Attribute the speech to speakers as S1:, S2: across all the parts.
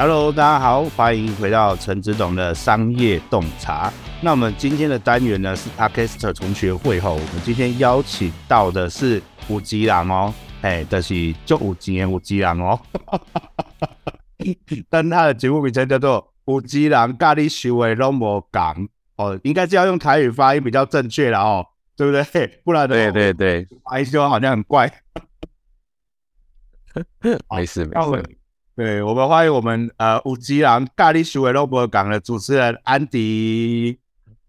S1: Hello，大家好，欢迎回到陈子董的商业洞察。那我们今天的单元呢是 Podcast 同学会后，我们今天邀请到的是五吉郎哦，哎，这、就是就有钱的有钱人哦。但他的节目名称叫做《五吉郎咖喱修为拢无讲》哦，应该是要用台语发音比较正确了哦，对不对？不然
S2: 对对对，
S1: 发音就好像很怪。
S2: 没 事没事。
S1: 对，我们欢迎我们呃有钱人咖喱修为拢无讲的主持人安迪。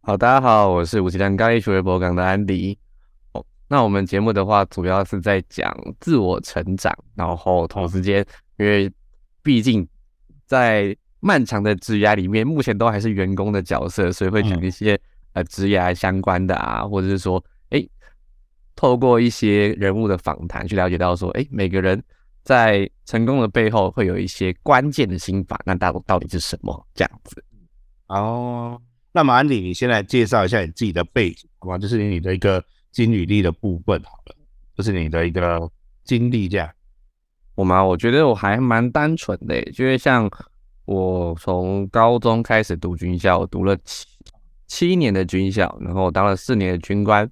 S2: 好，大家好，我是有钱人咖喱修为拢无讲的安迪。哦，那我们节目的话，主要是在讲自我成长，然后同时间，因为毕竟在漫长的职涯里面，目前都还是员工的角色，所以会讲一些、嗯、呃职涯相关的啊，或者是说，哎，透过一些人物的访谈去了解到说，哎，每个人。在成功的背后会有一些关键的心法，那到到底是什么？这样子
S1: 哦。那么安迪，你先来介绍一下你自己的背景，好吗？就是你的一个金履历的部分，好了，就是你的一个经历这样。
S2: 我嘛？我觉得我还蛮单纯的，就是像我从高中开始读军校，读了七七年的军校，然后当了四年的军官，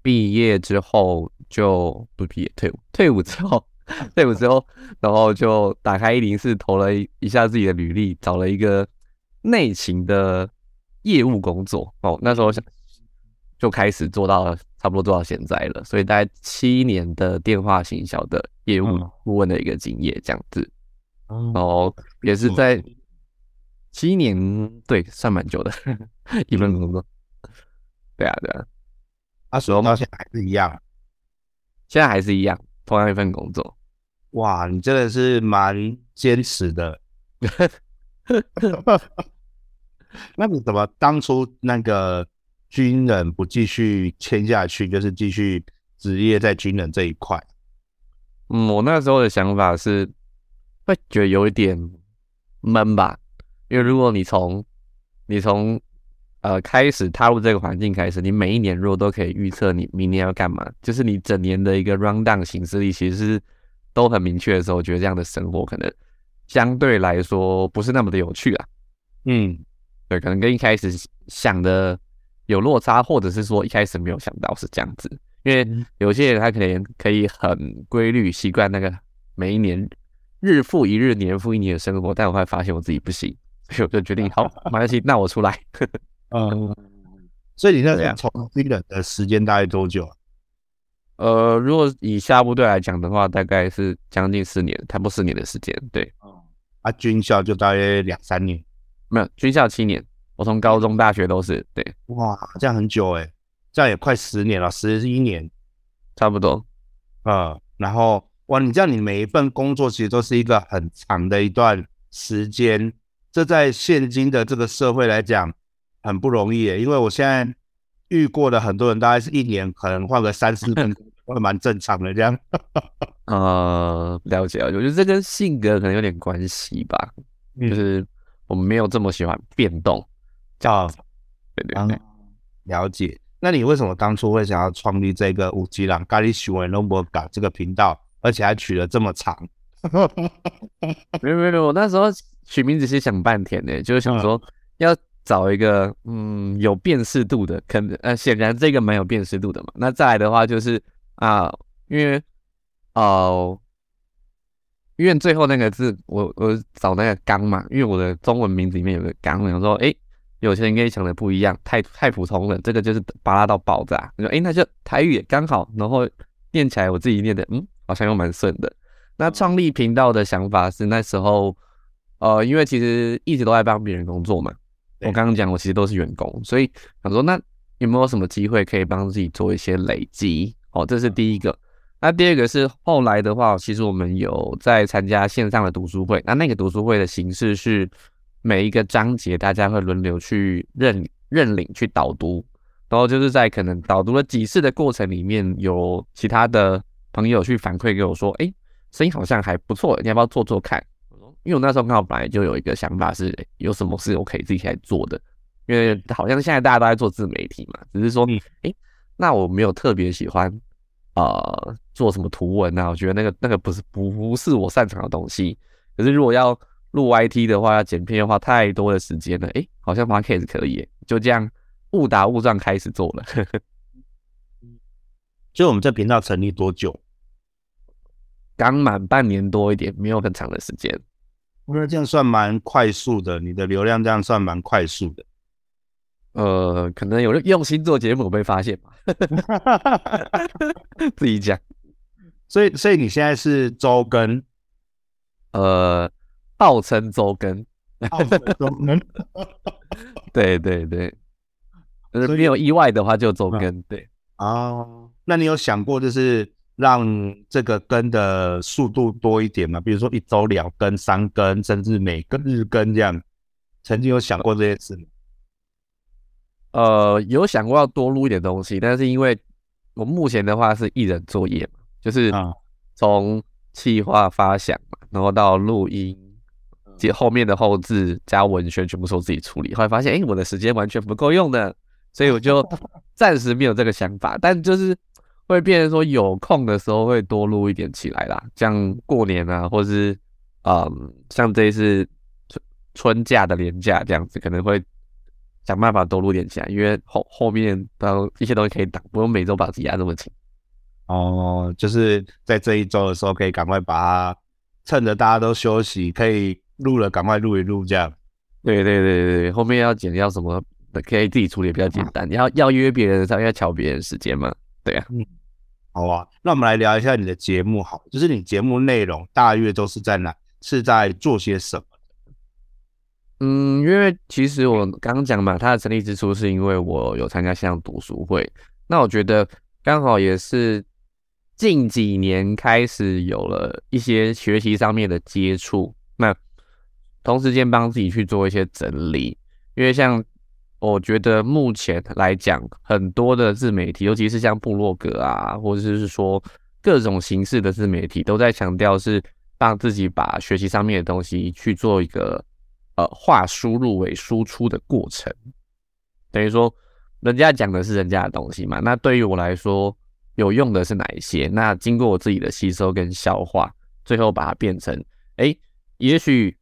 S2: 毕业之后就不毕业，退伍，退伍之后。退伍之后，然后就打开一零四，投了一下自己的履历，找了一个内勤的业务工作。哦，那时候想就开始做到，差不多做到现在了。所以大概七年的电话行销的业务顾问的一个经验，这样子。然后也是在七年，对，算蛮久的一份工作。对啊，对啊。
S1: 那时候到现在还是一样，
S2: 现在还是一样。同样一份工作，
S1: 哇，你真的是蛮坚持的。那你怎么当初那个军人不继续签下去，就是继续职业在军人这一块？
S2: 嗯，我那时候的想法是会觉得有一点闷吧，因为如果你从你从呃，开始踏入这个环境开始，你每一年如果都可以预测你明年要干嘛，就是你整年的一个 rundown 行事历其实是都很明确的时候，我觉得这样的生活可能相对来说不是那么的有趣啊。
S1: 嗯，
S2: 对，可能跟一开始想的有落差，或者是说一开始没有想到是这样子，因为有些人他可能可以很规律习惯那个每一年日复一日、年复一年的生活，但我会发现我自己不行，所以我就决定 好，没关系，那我出来。
S1: 嗯，所以你那从军人的时间大概多久？
S2: 呃，如果以下部队来讲的话，大概是将近四年，差不多四年的时间。对，
S1: 啊，军校就大约两三年，
S2: 没有军校七年，我从高中、大学都是。对，
S1: 哇，这样很久诶，这样也快十年了，十一年，
S2: 差不多。
S1: 嗯，然后哇，你这样你每一份工作其实都是一个很长的一段时间，这在现今的这个社会来讲。很不容易耶，因为我现在遇过的很多人，大概是一年可能换个三四份，会蛮正常的这样。
S2: 呃，了解了解，我觉得这跟性格可能有点关系吧，嗯、就是我们没有这么喜欢变动。
S1: 叫
S2: 对对对、
S1: 嗯，了解。那你为什么当初会想要创立这个有钱人咖喱修为拢无讲这个频道，而且还取了这么长？
S2: 没有没有没有，我那时候取名字是想半天的，就是想说要。找一个嗯有辨识度的，可能呃显然这个蛮有辨识度的嘛。那再来的话就是啊，因为哦、呃，因为最后那个字我我找那个刚嘛，因为我的中文名字里面有个刚，我想说哎，有些人跟你想的不一样，太太普通了，这个就是芭乐到爆炸。你说哎，那就台语也刚好，然后念起来我自己念的嗯好像又蛮顺的。那创立频道的想法是那时候呃，因为其实一直都在帮别人工作嘛。我刚刚讲，我其实都是员工，所以想说，那有没有什么机会可以帮自己做一些累积？哦，这是第一个。那第二个是后来的话，其实我们有在参加线上的读书会。那那个读书会的形式是每一个章节大家会轮流去认认领去导读，然后就是在可能导读了几次的过程里面，有其他的朋友去反馈给我说，哎，声音好像还不错，你要不要做做看？因为我那时候刚好本来就有一个想法，是有什么事我可以自己来做的。因为好像现在大家都在做自媒体嘛，只是说，诶，那我没有特别喜欢呃做什么图文啊，我觉得那个那个不是不是我擅长的东西。可是如果要录 YT 的话，要剪片的话，太多的时间了。哎，好像 Podcast 可以，就这样误打误撞开始做了。
S1: 就我们这频道成立多久？
S2: 刚满半年多一点，没有很长的时间。
S1: 我觉得这样算蛮快速的，你的流量这样算蛮快速的。
S2: 呃，可能有用心做节目被发现吧。自己讲。
S1: 所以，所以你现在是周更，
S2: 呃，号称周更，
S1: 号称周更。
S2: 对对对，呃，没有意外的话就周更。对
S1: 啊，那你有想过就是让这个更的速度多一点嘛？比如说一周两更、三更，甚至每个日更这样，曾经有想过这些事吗？
S2: 呃，有想过要多录一点东西，但是因为我目前的话是一人作业嘛。就是从企划发想嘛，然后到录音，接后面的后置加文宣全部都自己处理。后来发现，哎、欸，我的时间完全不够用的，所以我就 暂时没有这个想法。但就是会变成说，有空的时候会多录一点起来啦，像过年啊，或是嗯，像这一次春春假的连假这样子，可能会想办法多录点起来，因为后后面都一些东西可以挡，不用每周把自己压这么紧。
S1: 哦，就是在这一周的时候，可以赶快把它趁着大家都休息，可以录了，赶快录一录这样。
S2: 对对对对，后面要剪要什么，可以自己处理比较简单。你要要约别人，才要敲别人时间嘛。对啊，
S1: 嗯，好啊，那我们来聊一下你的节目，好，就是你节目内容大约都是在哪，是在做些什么？
S2: 嗯，因为其实我刚刚讲嘛，它的成立之初是因为我有参加线上读书会，那我觉得刚好也是。近几年开始有了一些学习上面的接触，那同时间帮自己去做一些整理，因为像我觉得目前来讲，很多的自媒体，尤其是像部落格啊，或者是说各种形式的自媒体，都在强调是让自己把学习上面的东西去做一个呃化输入为输出的过程，等于说人家讲的是人家的东西嘛，那对于我来说。有用的是哪一些？那经过我自己的吸收跟消化，最后把它变成，哎、也许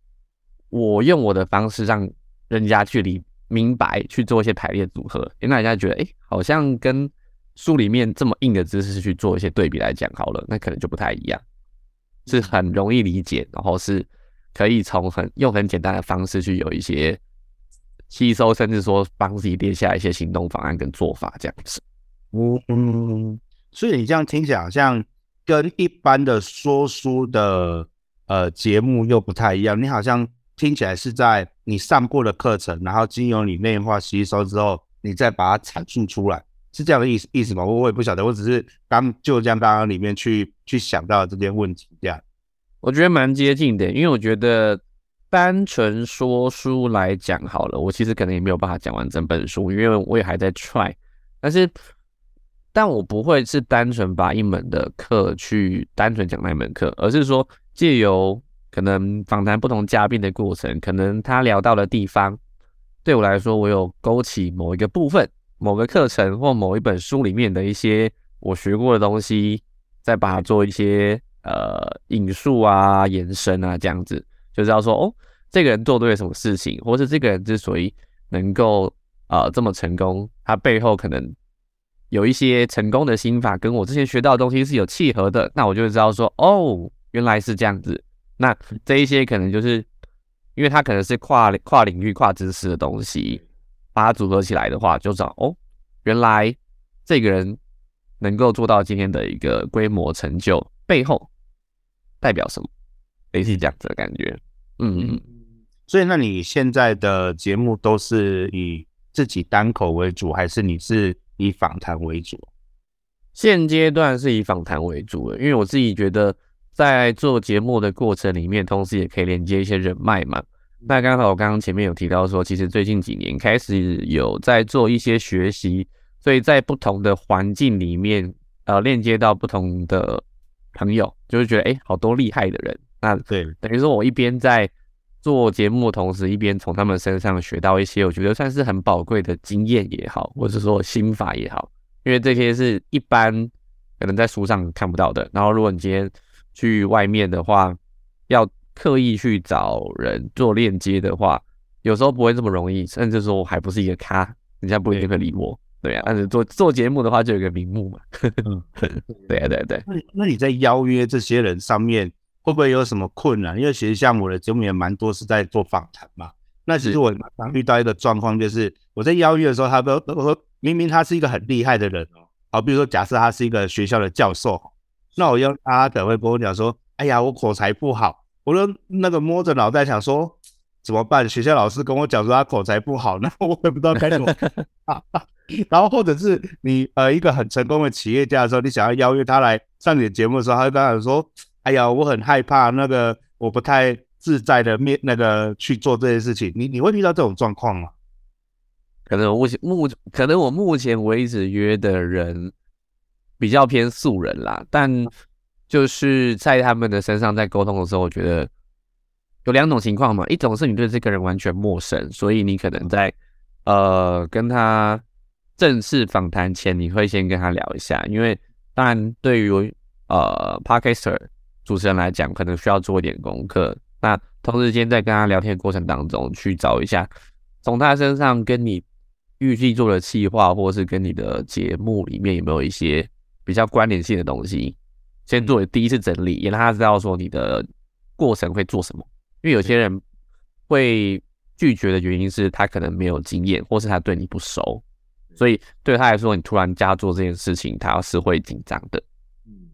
S2: 我用我的方式让人家去理明白，去做一些排列组合，欸、那人家觉得，哎、欸，好像跟书里面这么硬的知识去做一些对比来讲好了，那可能就不太一样，是很容易理解，然后是可以从很用很简单的方式去有一些吸收，甚至说帮自己列下一些行动方案跟做法这样子。
S1: 嗯嗯。所以你这样听起来好像跟一般的说书的呃节目又不太一样。你好像听起来是在你上过的课程，然后经由你内化吸收之后，你再把它阐述出来，是这样的意思意思吗？我我也不晓得，我只是刚就这样刚刚里面去去想到这件问题这样。
S2: 我觉得蛮接近的，因为我觉得单纯说书来讲好了，我其实可能也没有办法讲完整本书，因为我也还在 try，但是。但我不会是单纯把一门的课去单纯讲那一门课，而是说借由可能访谈不同嘉宾的过程，可能他聊到的地方，对我来说，我有勾起某一个部分、某个课程或某一本书里面的一些我学过的东西，再把它做一些呃引述啊、延伸啊这样子，就知道说哦，这个人做对了什么事情，或是这个人之所以能够呃这么成功，他背后可能。有一些成功的心法跟我之前学到的东西是有契合的，那我就会知道说，哦，原来是这样子。那这一些可能就是，因为它可能是跨跨领域、跨知识的东西，把它组合起来的话，就知道哦，原来这个人能够做到今天的一个规模成就，背后代表什么？类似这样子的感觉。嗯，
S1: 所以那你现在的节目都是以自己单口为主，还是你是？以访谈为主，
S2: 现阶段是以访谈为主的，因为我自己觉得在做节目的过程里面，同时也可以连接一些人脉嘛。那刚好我刚刚前面有提到说，其实最近几年开始有在做一些学习，所以在不同的环境里面，呃，链接到不同的朋友，就是觉得哎，好多厉害的人。那对，等于说我一边在。做节目的同时，一边从他们身上学到一些我觉得算是很宝贵的经验也好，或者说心法也好，因为这些是一般可能在书上看不到的。然后，如果你今天去外面的话，要刻意去找人做链接的话，有时候不会这么容易，甚至说我还不是一个咖，人家不一定会理我。对啊，但是做做节目的话，就有一个名目嘛。嗯，对啊，对啊对。
S1: 那你那你在邀约这些人上面，会不会有什么困难？因为其实像我的节目也蛮多是在做访谈嘛。那其实我常遇到一个状况，就是我在邀约的时候，他都都说明明他是一个很厉害的人哦，好，比如说假设他是一个学校的教授，那我邀他等会跟我讲说，哎呀，我口才不好，我就那个摸着脑袋想说怎么办？学校老师跟我讲说他口才不好，那我也不知道该怎么办。然后或者是你呃一个很成功的企业家的时候，你想要邀约他来上你的节目的时候，他就刚才说，哎呀，我很害怕那个我不太自在的面那个去做这些事情。你你会遇到这种状况吗？
S2: 可能我目前目可能我目前为止约的人比较偏素人啦，但就是在他们的身上在沟通的时候，我觉得有两种情况嘛，一种是你对这个人完全陌生，所以你可能在呃跟他。正式访谈前，你会先跟他聊一下，因为当然对于呃 Podcaster 主持人来讲，可能需要做一点功课。那同时间在跟他聊天的过程当中，去找一下从他身上跟你预计做的计划，或是跟你的节目里面有没有一些比较关联性的东西，先做第一次整理，也让他知道说你的过程会做什么。因为有些人会拒绝的原因是他可能没有经验，或是他对你不熟。所以对他来说，你突然加做这件事情，他是会紧张的。嗯，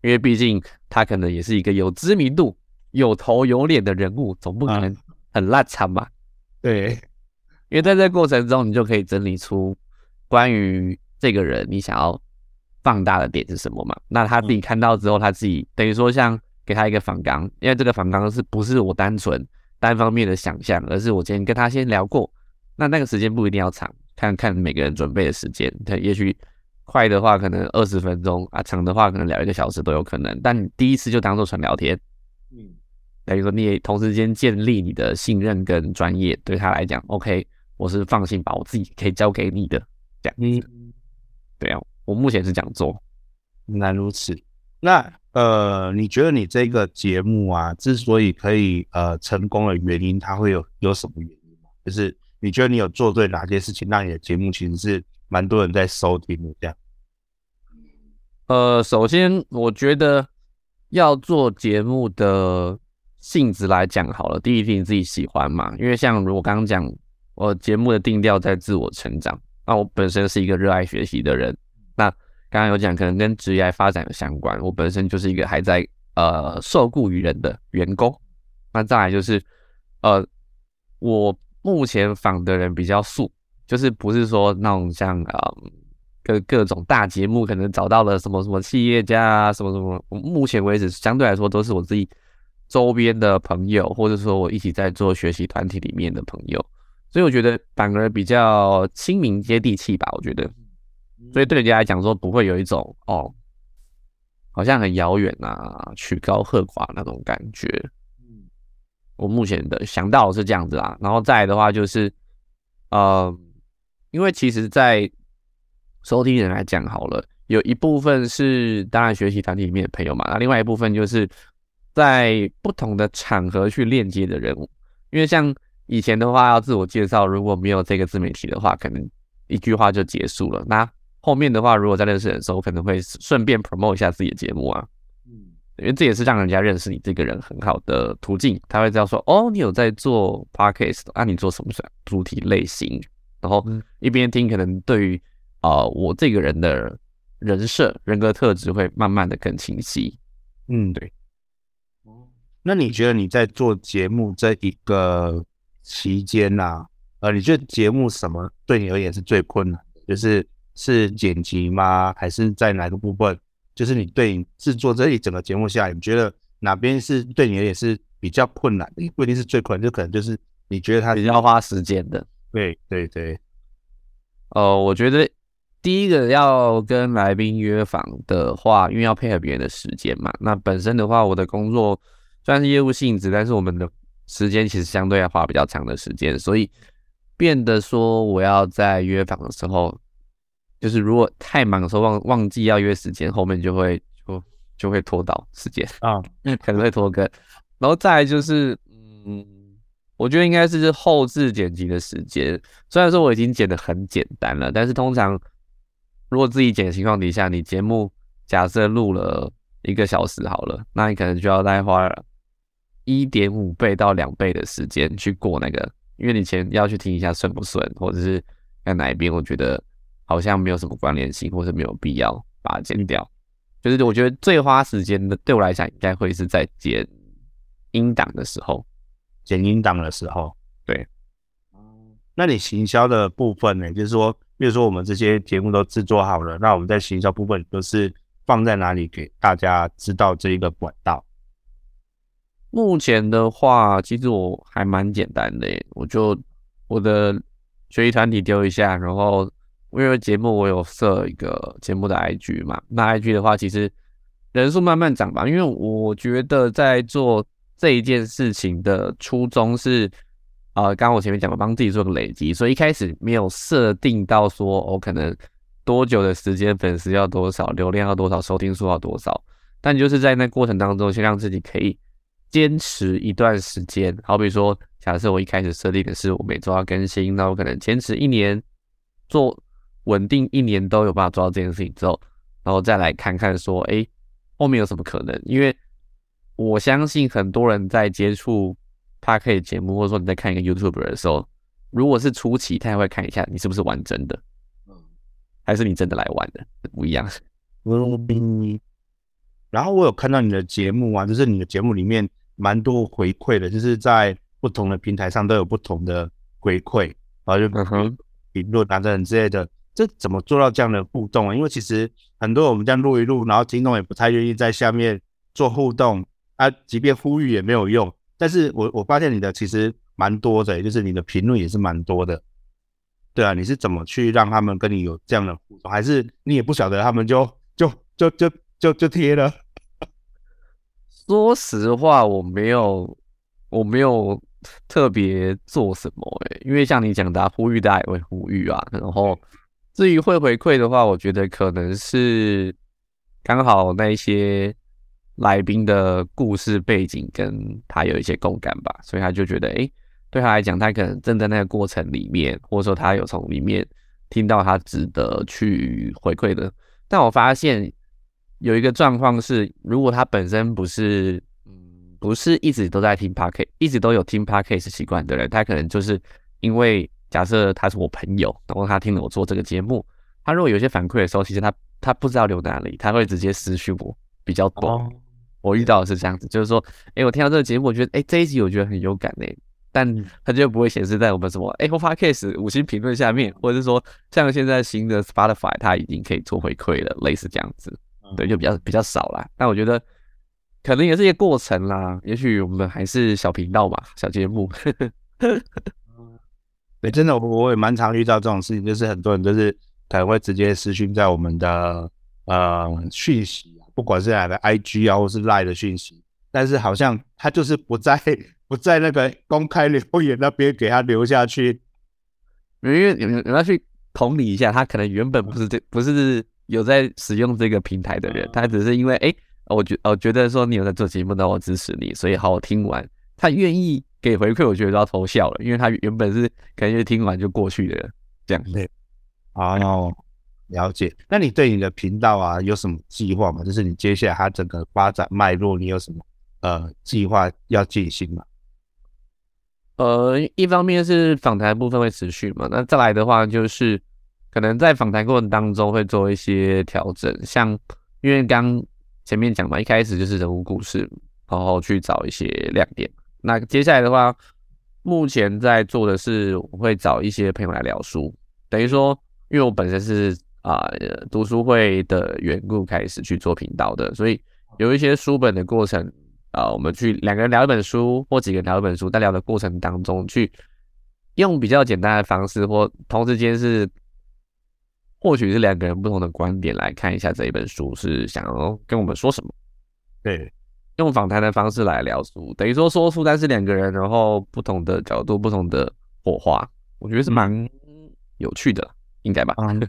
S2: 因为毕竟他可能也是一个有知名度、有头有脸的人物，总不可能很烂惨吧？
S1: 对，
S2: 因为在这个过程中，你就可以整理出关于这个人你想要放大的点是什么嘛？那他自己看到之后，他自己等于说像给他一个反纲，因为这个反纲是不是我单纯单方面的想象，而是我今天跟他先聊过，那那个时间不一定要长。看看每个人准备的时间，他也许快的话可能二十分钟啊，长的话可能聊一个小时都有可能。但你第一次就当做纯聊天，嗯，等于说你也同时间建立你的信任跟专业，对他来讲，OK，我是放心把我自己可以交给你的这样子。嗯，对啊，我目前是这样做。
S1: 原来如此。那呃，你觉得你这个节目啊，之所以可以呃成功的原因，它会有有什么原因吗？就是。你觉得你有做对哪些事情，让你的节目其实是蛮多人在收听的？这样？
S2: 呃，首先我觉得要做节目的性质来讲好了，第一题你自己喜欢嘛？因为像如果刚刚讲，我节目的定调在自我成长，那我本身是一个热爱学习的人。那刚刚有讲可能跟职业发展有相关，我本身就是一个还在呃受雇于人的员工。那再来就是呃我。目前访的人比较素，就是不是说那种像啊各各种大节目可能找到了什么什么企业家啊什么什么，目前为止相对来说都是我自己周边的朋友，或者说我一起在做学习团体里面的朋友，所以我觉得反而比较亲民接地气吧，我觉得，所以对人家来讲说不会有一种哦好像很遥远啊曲高和寡那种感觉。我目前的想到是这样子啦，然后再来的话就是，呃，因为其实，在收听人来讲好了，有一部分是当然学习团体里面的朋友嘛，那另外一部分就是在不同的场合去链接的人物，因为像以前的话要自我介绍，如果没有这个自媒体的话，可能一句话就结束了。那后面的话，如果在认识人的时候，可能会顺便 promote 一下自己的节目啊。嗯因为这也是让人家认识你这个人很好的途径，他会知道说，哦，你有在做 podcast，啊，你做什么主题类型，然后一边听，可能对于啊、呃、我这个人的人设、人格特质会慢慢的更清晰。嗯，对。
S1: 那你觉得你在做节目这一个期间呐、啊，呃，你觉得节目什么对你而言是最困难的？就是是剪辑吗？还是在哪个部分？就是你对你制作这一整个节目下来，你觉得哪边是对你而言是比较困难的？不一定是最困难，就可能就是你觉得它
S2: 比较花时间的。
S1: 对对对。
S2: 呃，我觉得第一个要跟来宾约访的话，因为要配合别人的时间嘛。那本身的话，我的工作虽然是业务性质，但是我们的时间其实相对要花比较长的时间，所以变得说我要在约访的时候。就是如果太忙的时候忘忘记要约时间，后面就会就就会拖到时间啊，可能会拖更。然后再来就是，嗯，我觉得应该是后置剪辑的时间。虽然说我已经剪的很简单了，但是通常如果自己剪的情况底下，你节目假设录了一个小时好了，那你可能就要再花一点五倍到两倍的时间去过那个，因为你前要去听一下顺不顺，或者是在哪一边，我觉得好像没有什么关联性，或者没有必要把它剪掉。就是我觉得最花时间的，对我来讲，应该会是在剪音档的时候，
S1: 剪音档的时候。
S2: 对，
S1: 那你行销的部分呢？就是说，比如说我们这些节目都制作好了，那我们在行销部分都是放在哪里给大家知道这一个管道？
S2: 目前的话，其实我还蛮简单的，我就我的学习团体丢一下，然后。因为节目我有设一个节目的 IG 嘛，那 IG 的话其实人数慢慢涨吧，因为我觉得在做这一件事情的初衷是，呃，刚刚我前面讲了帮自己做个累积，所以一开始没有设定到说我可能多久的时间粉丝要多少，流量要多少，收听数要多少，但就是在那过程当中先让自己可以坚持一段时间，好比说假设我一开始设定的是我每周要更新，那我可能坚持一年做。稳定一年都有办法做到这件事情之后，然后再来看看说，哎，后面有什么可能？因为我相信很多人在接触 Podcast 节目，或者说你在看一个 YouTuber 的时候，如果是初期，他也会看一下你是不是玩真的，嗯，还是你真的来玩的，不一样。
S1: 嗯，然后我有看到你的节目啊，就是你的节目里面蛮多回馈的，就是在不同的平台上都有不同的回馈，然后就评论啊等之类的。这怎么做到这样的互动啊？因为其实很多我们这样录一录，然后听众也不太愿意在下面做互动啊，即便呼吁也没有用。但是我我发现你的其实蛮多的，就是你的评论也是蛮多的。对啊，你是怎么去让他们跟你有这样的互动？还是你也不晓得他们就就就就就就贴了？
S2: 说实话，我没有我没有特别做什么哎，因为像你讲的啊，呼吁大家也会呼吁啊，然后。至于会回馈的话，我觉得可能是刚好那一些来宾的故事背景跟他有一些共感吧，所以他就觉得，诶，对他来讲，他可能正在那个过程里面，或者说他有从里面听到他值得去回馈的。但我发现有一个状况是，如果他本身不是，嗯，不是一直都在听 Podcast，一直都有听 Podcast 习惯的人，他可能就是因为。假设他是我朋友，然后他听了我做这个节目，他如果有些反馈的时候，其实他他不知道留哪里，他会直接私讯我比较多。Oh. 我遇到的是这样子，就是说，哎，我听到这个节目，我觉得，哎，这一集我觉得很有感呢，但他就不会显示在我们什么 Apple Podcast 五星评论下面，或者是说，像现在新的 Spotify，它已经可以做回馈了，类似这样子，对，就比较比较少啦。但我觉得可能也是一个过程啦，也许我们还是小频道嘛，小节目。
S1: 对，真的，我我也蛮常遇到这种事情，就是很多人都是可能会直接私讯在我们的呃讯息，不管是哪个 IG 啊，或是 Line 的讯息，但是好像他就是不在不在那个公开留言那边给他留下去，
S2: 因为有有要去同理一下，他可能原本不是这不是有在使用这个平台的人，他只是因为哎，我觉我觉得说你有在做节目，那我支持你，所以好，我听完，他愿意。给回馈，我觉得都要偷笑了，因为他原本是感觉听完就过去的这样子。
S1: 好，了解。那你对你的频道啊有什么计划吗？就是你接下来它整个发展脉络，你有什么呃计划要进行吗？
S2: 呃，一方面是访谈部分会持续嘛，那再来的话就是可能在访谈过程当中会做一些调整，像因为刚前面讲嘛，一开始就是人物故事，然后去找一些亮点。那接下来的话，目前在做的是，我会找一些朋友来聊书，等于说，因为我本身是啊、读书会的缘故开始去做频道的，所以有一些书本的过程啊、我们去两个人聊一本书，或几个人聊一本书，在聊的过程当中，去用比较简单的方式，或同时间是或许是两个人不同的观点来看一下这一本书是想要跟我们说什么，
S1: 对。
S2: 用访谈的方式来聊书，等于说说书，但是两个人，然后不同的角度、不同的火花，我觉得是蛮有趣的，应该吧？嗯。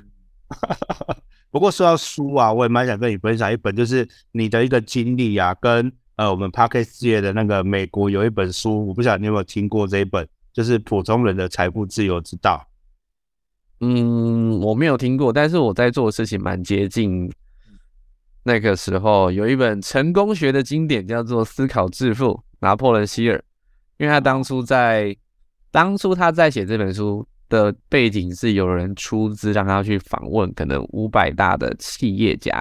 S1: 不过说到书啊，我也蛮想跟你分享一本，就是你的一个经历啊，跟呃，我们 Podcast 界的那个美国有一本书，我不晓得你有没有听过这一本，就是《普通人的财富自由之道》。
S2: 嗯，我没有听过，但是我在做的事情蛮接近。那个时候有一本成功学的经典叫做《思考致富》，拿破仑希尔，因为他当初在当初他在写这本书的背景是有人出资让他去访问可能五百大的企业家，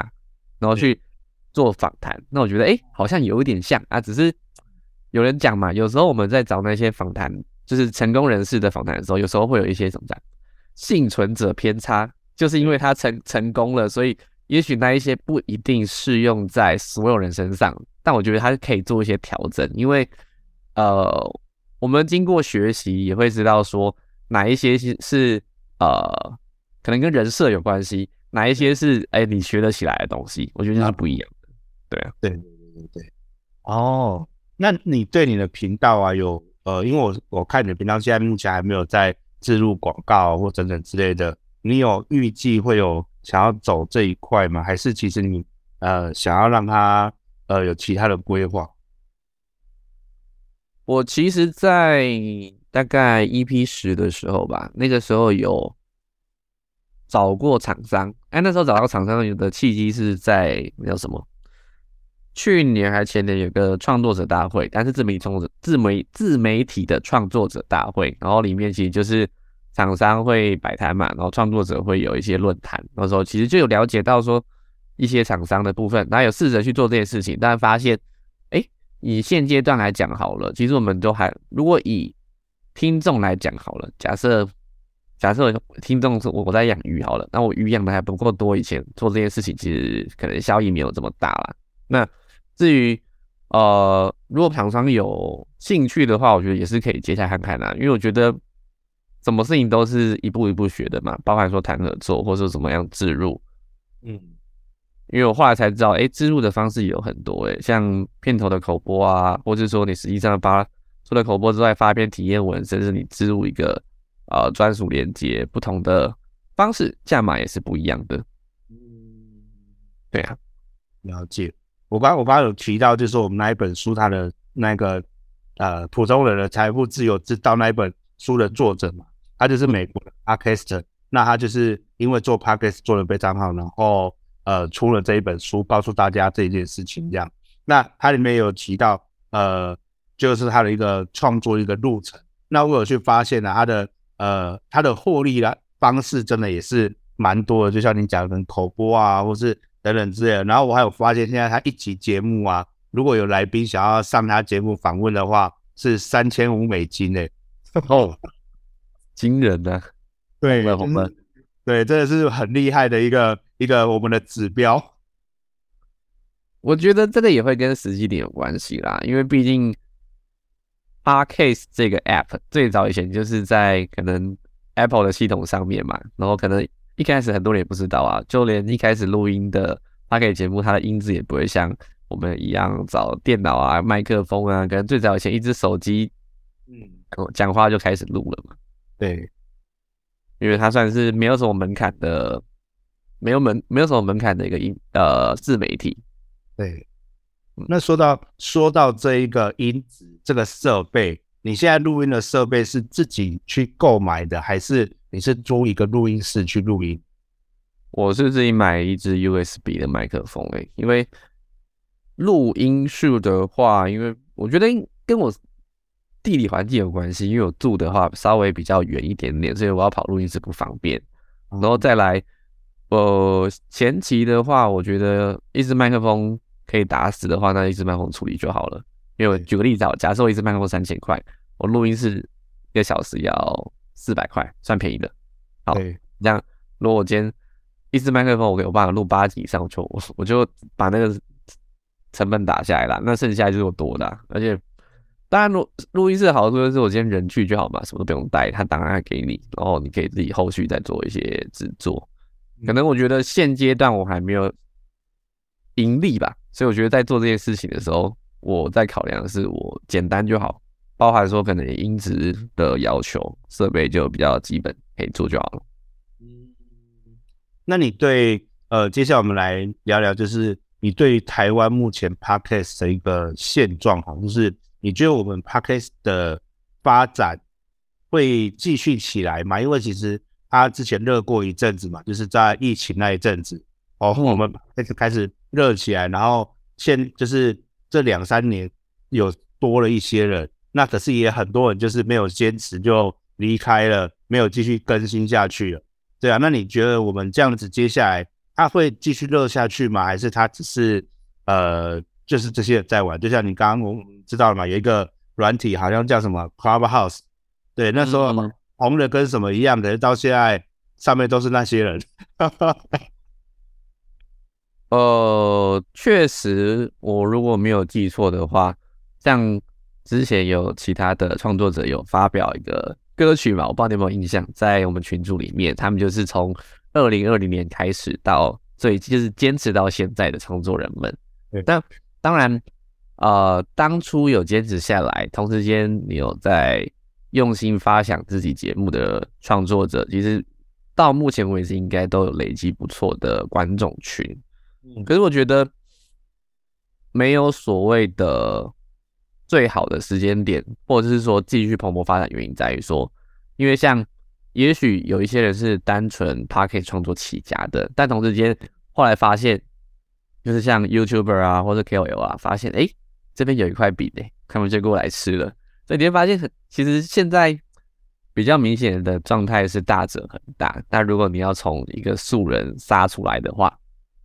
S2: 然后去做访谈。那我觉得哎，好像有一点像啊，只是有人讲嘛，有时候我们在找那些访谈，就是成功人士的访谈的时候，有时候会有一些怎么讲，幸存者偏差，就是因为他成成功了，所以。也许那一些不一定适用在所有人身上，但我觉得它可以做一些调整，因为呃，我们经过学习也会知道说哪一些是是呃，可能跟人设有关系，哪一些是哎你学得起来的东西，我觉得是不一样的。对啊，
S1: 对对对对。哦，那你对你的频道啊有呃，因为我我看你的频道现在目前还没有在置入广告或等等之类的，你有预计会有？想要走这一块吗？还是其实你呃想要让他呃有其他的规划？
S2: 我其实，在大概 EP 十的时候吧，那个时候有找过厂商。哎，那时候找到厂商的契机是在叫什么？去年还前年有个创作者大会，但是自媒体创作者自媒自媒体的创作者大会，然后里面其实就是。厂商会摆摊嘛，然后创作者会有一些论坛，那时候其实就有了解到说一些厂商的部分，然后有试着去做这件事情，但发现，哎，以现阶段来讲好了，其实我们都还，如果以听众来讲好了，假设假设听众是我在养鱼好了，那我鱼养的还不够多，以前做这件事情其实可能效益没有这么大啦。那至于呃，如果厂商有兴趣的话，我觉得也是可以接下来看看啦，因为我觉得。什么事情都是一步一步学的嘛，包含说谈合作，或者说怎么样置入，嗯，因为我后来才知道，哎，置入的方式有很多，哎，像片头的口播啊，或者说你实际上发除了口播之外发一篇体验文，甚至你置入一个呃专属连接，不同的方式价码也是不一样的。嗯，对啊，
S1: 了解。我刚我刚刚有提到，就是我们那一本书，它的那个呃普通人的财富自由之道那一本书的作者嘛。他就是美国的 Podcaster，那他就是因为做 Podcast 做得非常好，然后呃出了这一本书，告诉大家这一件事情这样。那他里面有提到呃，就是他的一个创作一个路程。那我有去发现呢，他的呃他的获利的方式真的也是蛮多的，就像你讲的口播啊，或是等等之类的。然后我还有发现，现在他一集节目啊，如果有来宾想要上他节目访问的话，是三千五美金诶。
S2: 哦。惊人的、啊，
S1: 对，我们对，这个是很厉害的一个一个我们的指标。
S2: 我觉得这个也会跟实际点有关系啦，因为毕竟 Podcast 这个 App 最早以前就是在可能 Apple 的系统上面嘛，然后可能一开始很多人也不知道啊，就连一开始录音的 Podcast 节目，它的音质也不会像我们一样找电脑啊、麦克风啊，可能最早以前一只手机，嗯，讲话就开始录了嘛。
S1: 对，
S2: 因为它算是没有什么门槛的，没有门没有什么门槛的一个音呃自媒体。
S1: 对，那说到说到这一个音质这个设备，你现在录音的设备是自己去购买的，还是你是租一个录音室去录音？
S2: 我是自己买一支 USB 的麦克风诶，因为录音室的话，因为我觉得跟我。地理环境有关系，因为我住的话稍微比较远一点点，所以我要跑录音室不方便。然后再来，呃，前期的话，我觉得一支麦克风可以打死的话，那一支麦克风处理就好了。因为我举个例子啊，假设我一支麦克风三千块，我录音室一个小时要四百块，算便宜的。好，这样如果我今天一支麦克风，我给我爸录八集以上，我就我就把那个成本打下来了，那剩下就是我多的，而且。当然，录录音室的好处就是我今天人去就好嘛，什么都不用带，他档案给你，然后你可以自己后续再做一些制作。可能我觉得现阶段我还没有盈利吧，所以我觉得在做这件事情的时候，我在考量的是我简单就好，包含说可能音质的要求，设备就比较基本，可以做就好了。嗯，
S1: 那你对呃，接下来我们来聊聊，就是你对台湾目前 Podcast 的一个现状哈，就是你觉得我们 Podcast 的发展会继续起来吗？因为其实它之前热过一阵子嘛，就是在疫情那一阵子，哦，我们开始开始热起来，然后现就是这两三年有多了一些人，那可是也很多人就是没有坚持就离开了，没有继续更新下去了。对啊，那你觉得我们这样子接下来？它会继续热下去吗？还是它只是呃，就是这些人在玩？就像你刚刚我们知道了嘛，有一个软体好像叫什么 Clubhouse，对，那时候红的跟什么一样的，到现在上面都是那些人。
S2: 呃，确实，我如果没有记错的话，像之前有其他的创作者有发表一个歌曲嘛，我不知道你有没有印象，在我们群组里面，他们就是从。二零二零年开始到最就是坚持到现在的创作人们，对，但当然，呃，当初有坚持下来，同时间你有在用心发想自己节目的创作者，其实到目前为止应该都有累积不错的观众群。嗯，可是我觉得没有所谓的最好的时间点，或者是说继续蓬勃发展，原因在于说，因为像。也许有一些人是单纯 Podcast 创作起家的，但同时间后来发现，就是像 YouTuber 啊或者 KOL 啊，发现哎，这边有一块饼哎，他们就过来吃了。所以你会发现，其实现在比较明显的状态是大者恒大。但如果你要从一个素人杀出来的话，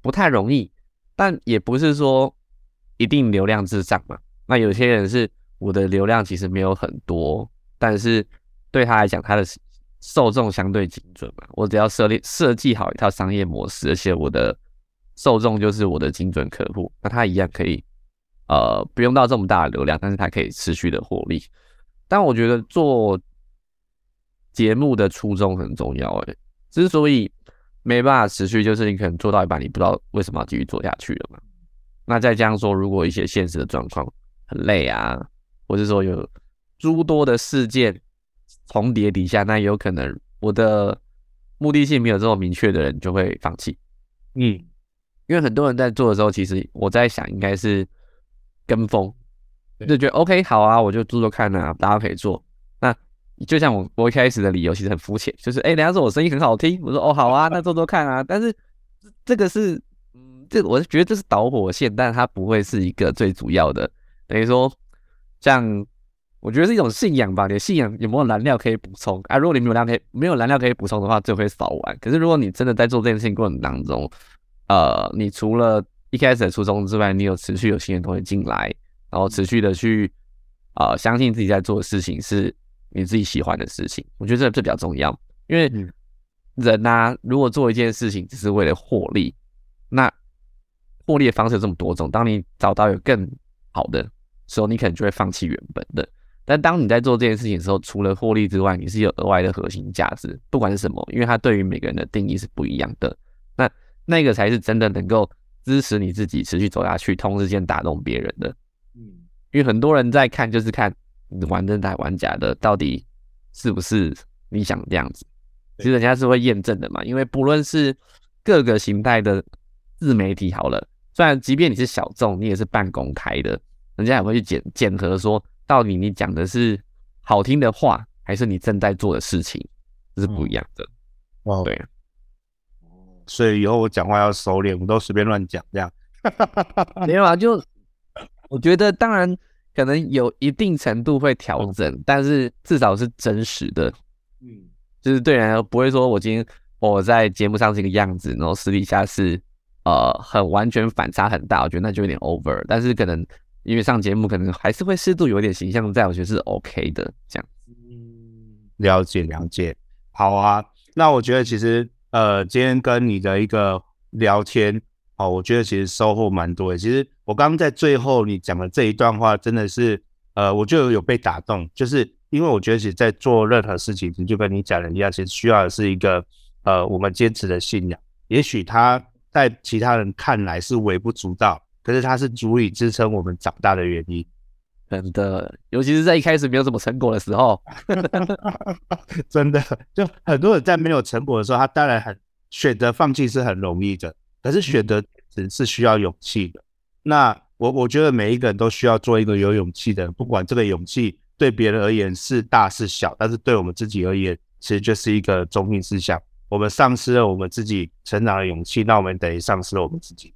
S2: 不太容易。但也不是说一定流量至上嘛。那有些人是我的流量其实没有很多，但是对他来讲，他的。受众相对精准嘛，我只要设立设计好一套商业模式，而且我的受众就是我的精准客户，那他一样可以，呃，不用到这么大的流量，但是他可以持续的获利。但我觉得做节目的初衷很重要，诶，之所以没办法持续，就是你可能做到一半，你不知道为什么要继续做下去了嘛。那再这样说，如果一些现实的状况很累啊，或者说有诸多的事件。重叠底下，那有可能我的目的性没有这么明确的人就会放弃。嗯，因为很多人在做的时候，其实我在想，应该是跟风，就觉得 OK 好啊，我就做做看啊，大家可以做。那就像我我一开始的理由其实很肤浅，就是哎，人家说我声音很好听，我说哦好啊，那做做看啊。但是这个是，嗯，这我是觉得这是导火线，但它不会是一个最主要的。等于说像。我觉得是一种信仰吧，你的信仰有没有燃料可以补充啊？如果你没有燃料可以没有燃料可以补充的话，就会烧完。可是如果你真的在做这件事情过程当中，呃，你除了一开始的初衷之外，你有持续有新的东西进来，然后持续的去呃相信自己在做的事情是你自己喜欢的事情，我觉得这这比较重要。因为人呐、啊，如果做一件事情只是为了获利，那获利的方式有这么多种，当你找到有更好的时候，你可能就会放弃原本的。但当你在做这件事情的时候，除了获利之外，你是有额外的核心价值，不管是什么，因为它对于每个人的定义是不一样的。那那个才是真的能够支持你自己持续走下去，同时间打动别人的。嗯，因为很多人在看，就是看你玩真的玩假的，到底是不是你想这样子？其实人家是会验证的嘛。因为不论是各个形态的自媒体，好了，虽然即便你是小众，你也是半公开的，人家也会去检检核说。到底你讲的是好听的话，还是你正在做的事情，这是不一样的。
S1: 哇、嗯，
S2: 对，
S1: 所以以后我讲话要收敛，我都随便乱讲这样。
S2: 没有啊，就我觉得当然可能有一定程度会调整，嗯、但是至少是真实的。嗯，就是对人不会说我今天我在节目上是一个样子，然后私底下是呃很完全反差很大，我觉得那就有点 over。但是可能。因为上节目可能还是会适度有点形象在，我觉得是 OK 的，这样。
S1: 嗯，了解了解，好啊。那我觉得其实呃，今天跟你的一个聊天，哦，我觉得其实收获蛮多的。其实我刚刚在最后你讲的这一段话，真的是呃，我就有被打动，就是因为我觉得其实在做任何事情，就跟你讲的一样，其实需要的是一个呃，我们坚持的信仰。也许他在其他人看来是微不足道。可是它是足以支撑我们长大的原因，
S2: 真的，尤其是在一开始没有什么成果的时候，
S1: 真的，就很多人在没有成果的时候，他当然很选择放弃是很容易的。可是选择只是需要勇气的。那我我觉得每一个人都需要做一个有勇气的人，不管这个勇气对别人而言是大是小，但是对我们自己而言，其实就是一个中心思想。我们丧失了我们自己成长的勇气，那我们等于丧失了我们自己。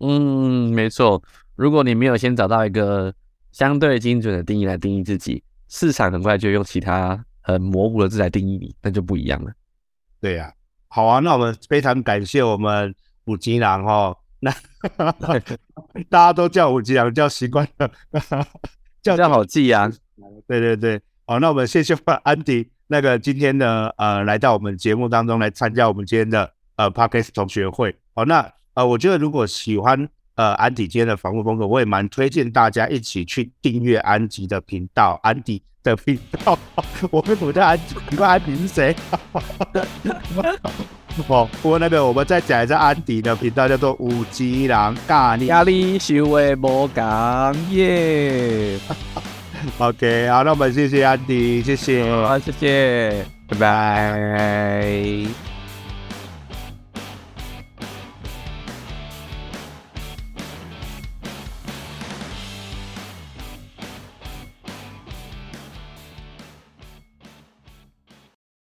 S2: 嗯，没错。如果你没有先找到一个相对精准的定义来定义自己，市场很快就用其他很模糊的字来定义你，那就不一样了。
S1: 对呀、啊，好啊，那我们非常感谢我们五吉郎哦。那 大家都叫五吉郎，叫习惯了，
S2: 叫叫好记啊。
S1: 对对对，好，那我们谢谢安迪。那个今天呢呃，来到我们节目当中来参加我们今天的呃 Podcast 同学会。好，那呃，我觉得如果喜欢呃安迪今天的访问风格，我也蛮推荐大家一起去订阅安迪的频道，安迪的频道。我跟我叫安迪，你问安迪是谁？哦，不过那个我们再讲一下安迪的频道，叫做五吉郎咖喱
S2: 咖喱修为魔港耶。
S1: OK，好，那我们谢谢安迪，谢谢，
S2: 好，谢谢，拜拜。